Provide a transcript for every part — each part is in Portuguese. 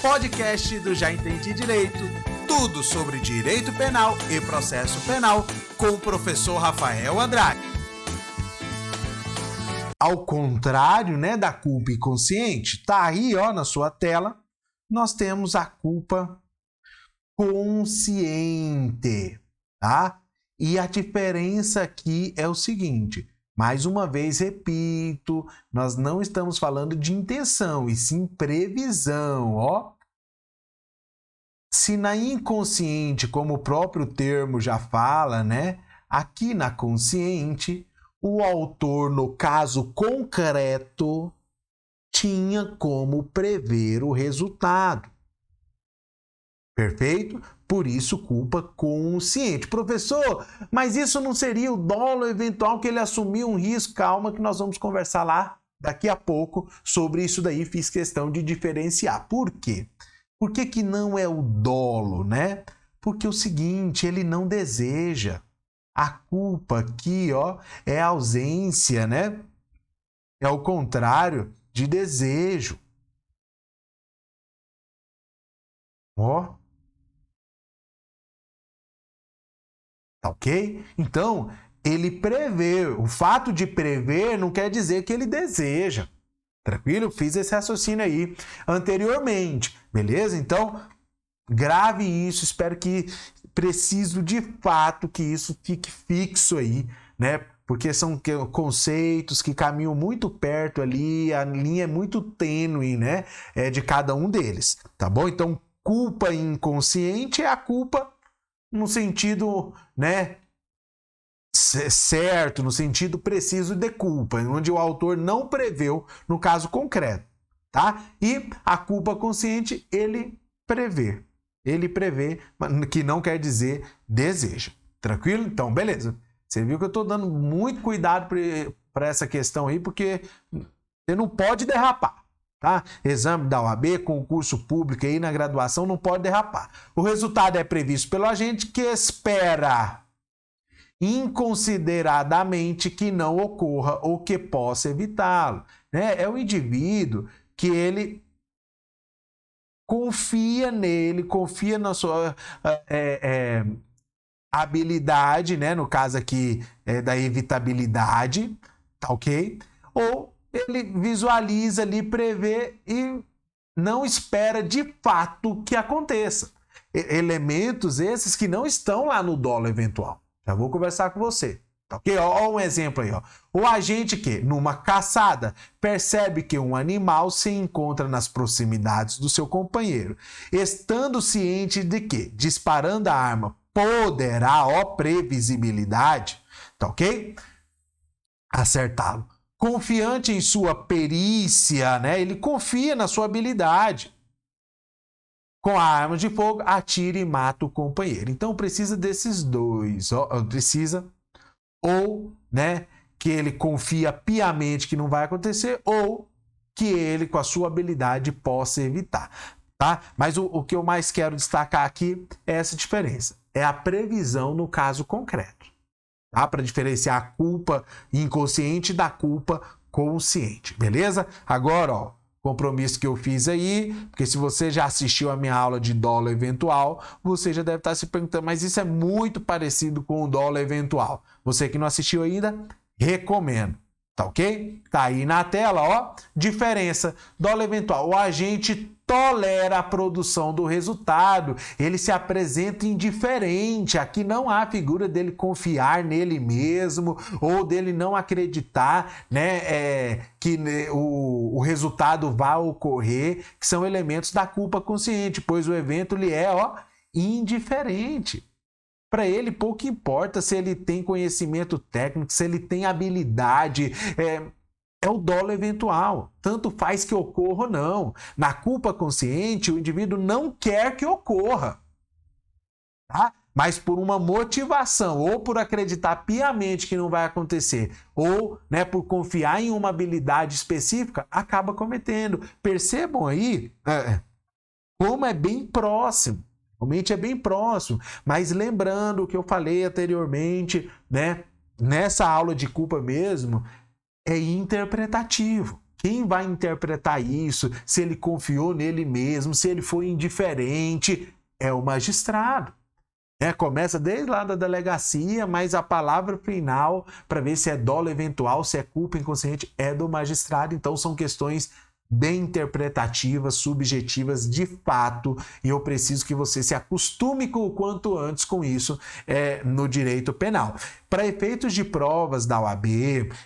podcast do Já Entendi Direito. Tudo sobre direito penal e processo penal com o professor Rafael Andrade. Ao contrário, né, da culpa inconsciente, tá aí, ó, na sua tela, nós temos a culpa consciente, tá? E a diferença aqui é o seguinte: mais uma vez repito, nós não estamos falando de intenção, e sim previsão, ó. Se na inconsciente, como o próprio termo já fala, né? Aqui na consciente, o autor, no caso concreto, tinha como prever o resultado. Perfeito? Por isso, culpa consciente. Professor, mas isso não seria o dolo eventual que ele assumiu um risco? Calma, que nós vamos conversar lá daqui a pouco sobre isso daí. Fiz questão de diferenciar. Por quê? Por que, que não é o dolo, né? Porque é o seguinte, ele não deseja. A culpa aqui, ó, é ausência, né? É o contrário de desejo. Ó, Tá ok? Então, ele prevê. O fato de prever não quer dizer que ele deseja. Tranquilo? Fiz esse raciocínio aí anteriormente. Beleza? Então, grave isso. Espero que preciso de fato que isso fique fixo aí, né? Porque são conceitos que caminham muito perto ali, a linha é muito tênue, né? É de cada um deles, tá bom? Então, culpa inconsciente é a culpa no sentido, né, certo, no sentido preciso de culpa, onde o autor não preveu no caso concreto, tá? E a culpa consciente ele prevê. Ele prevê, que não quer dizer deseja. Tranquilo? Então, beleza. Você viu que eu estou dando muito cuidado para essa questão aí, porque você não pode derrapar. Tá? Exame da OAB, concurso público aí na graduação não pode derrapar. O resultado é previsto pelo agente que espera inconsideradamente que não ocorra ou que possa evitá-lo. Né? É o indivíduo que ele confia nele, confia na sua é, é, habilidade, né? no caso aqui é, da evitabilidade, tá ok? Ou ele visualiza ali, prevê e não espera de fato que aconteça. Elementos esses que não estão lá no dolo eventual. Já vou conversar com você. Tá ok? Ó, um exemplo aí. Ó. O agente que, numa caçada, percebe que um animal se encontra nas proximidades do seu companheiro, estando ciente de que, disparando a arma, poderá, ó, previsibilidade, tá ok? Acertá-lo confiante em sua perícia, né? Ele confia na sua habilidade. Com a arma de fogo, atira e mata o companheiro. Então precisa desses dois, ó, precisa ou, né, que ele confia piamente que não vai acontecer ou que ele com a sua habilidade possa evitar, tá? Mas o, o que eu mais quero destacar aqui é essa diferença. É a previsão no caso concreto tá? Para diferenciar a culpa inconsciente da culpa consciente, beleza? Agora, ó, compromisso que eu fiz aí, porque se você já assistiu a minha aula de dólar eventual, você já deve estar se perguntando, mas isso é muito parecido com o dólar eventual. Você que não assistiu ainda, recomendo. Tá ok? Tá aí na tela, ó. Diferença. Dólar eventual. O agente tolera a produção do resultado. Ele se apresenta indiferente. Aqui não há figura dele confiar nele mesmo ou dele não acreditar né, é, que né, o, o resultado vá ocorrer, que são elementos da culpa consciente, pois o evento lhe é ó, indiferente. Para ele, pouco importa se ele tem conhecimento técnico, se ele tem habilidade. É, é o dolo eventual. Tanto faz que ocorra ou não. Na culpa consciente, o indivíduo não quer que ocorra. Tá? Mas por uma motivação, ou por acreditar piamente que não vai acontecer, ou né, por confiar em uma habilidade específica, acaba cometendo. Percebam aí é, como é bem próximo. Realmente é bem próximo. Mas lembrando o que eu falei anteriormente, né? Nessa aula de culpa mesmo, é interpretativo. Quem vai interpretar isso? Se ele confiou nele mesmo, se ele foi indiferente, é o magistrado. É, começa desde lá da delegacia, mas a palavra final para ver se é dolo eventual, se é culpa inconsciente, é do magistrado. Então são questões bem interpretativas, subjetivas de fato, e eu preciso que você se acostume com o quanto antes com isso é, no direito penal. Para efeitos de provas da OAB,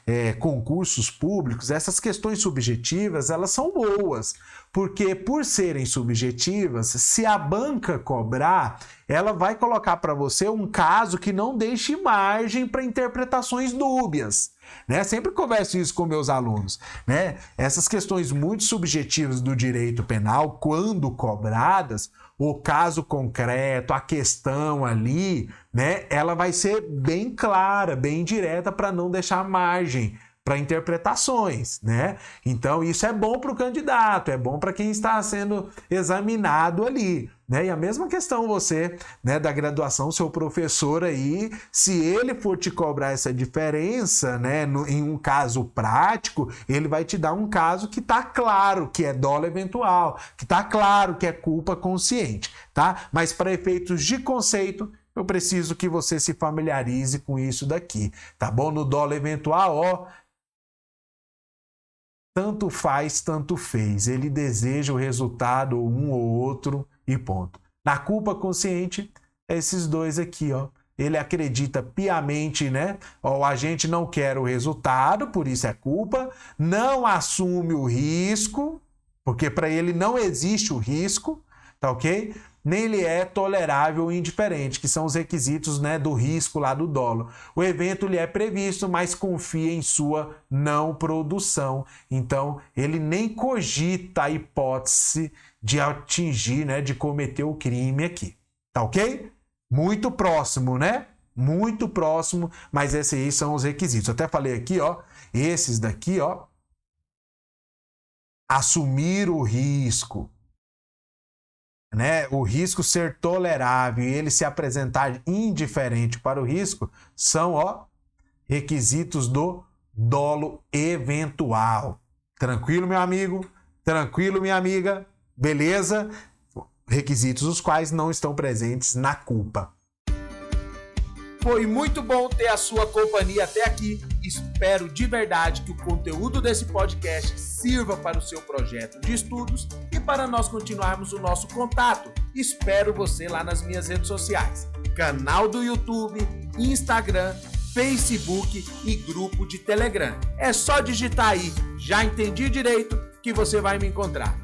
é, concursos públicos, essas questões subjetivas elas são boas, porque por serem subjetivas, se a banca cobrar, ela vai colocar para você um caso que não deixe margem para interpretações dúbias. Né? Sempre converso isso com meus alunos. Né? Essas questões muito subjetivas do direito penal, quando cobradas, o caso concreto, a questão ali, né, ela vai ser bem clara, bem direta para não deixar margem para interpretações, né? Então isso é bom para o candidato, é bom para quem está sendo examinado ali, né? E a mesma questão você, né, da graduação, seu professor aí, se ele for te cobrar essa diferença, né, no, em um caso prático, ele vai te dar um caso que está claro que é dolo eventual, que está claro que é culpa consciente, tá? Mas para efeitos de conceito, eu preciso que você se familiarize com isso daqui, tá bom? No dolo eventual, ó, tanto faz, tanto fez. Ele deseja o resultado, um ou outro, e ponto. Na culpa consciente, esses dois aqui, ó. Ele acredita piamente, né? Ó, a gente não quer o resultado, por isso é culpa. Não assume o risco, porque para ele não existe o risco, tá ok? nem lhe é tolerável ou indiferente, que são os requisitos né, do risco lá do dolo. O evento lhe é previsto, mas confia em sua não produção. Então, ele nem cogita a hipótese de atingir, né, de cometer o crime aqui. Tá ok? Muito próximo, né? Muito próximo, mas esses aí são os requisitos. Eu até falei aqui, ó, esses daqui, ó, assumir o risco, né, o risco ser tolerável e ele se apresentar indiferente para o risco são ó, requisitos do dolo eventual. Tranquilo, meu amigo? Tranquilo, minha amiga? Beleza? Requisitos os quais não estão presentes na culpa. Foi muito bom ter a sua companhia até aqui. Espero de verdade que o conteúdo desse podcast sirva para o seu projeto de estudos e para nós continuarmos o nosso contato. Espero você lá nas minhas redes sociais: canal do YouTube, Instagram, Facebook e grupo de Telegram. É só digitar aí, já entendi direito, que você vai me encontrar.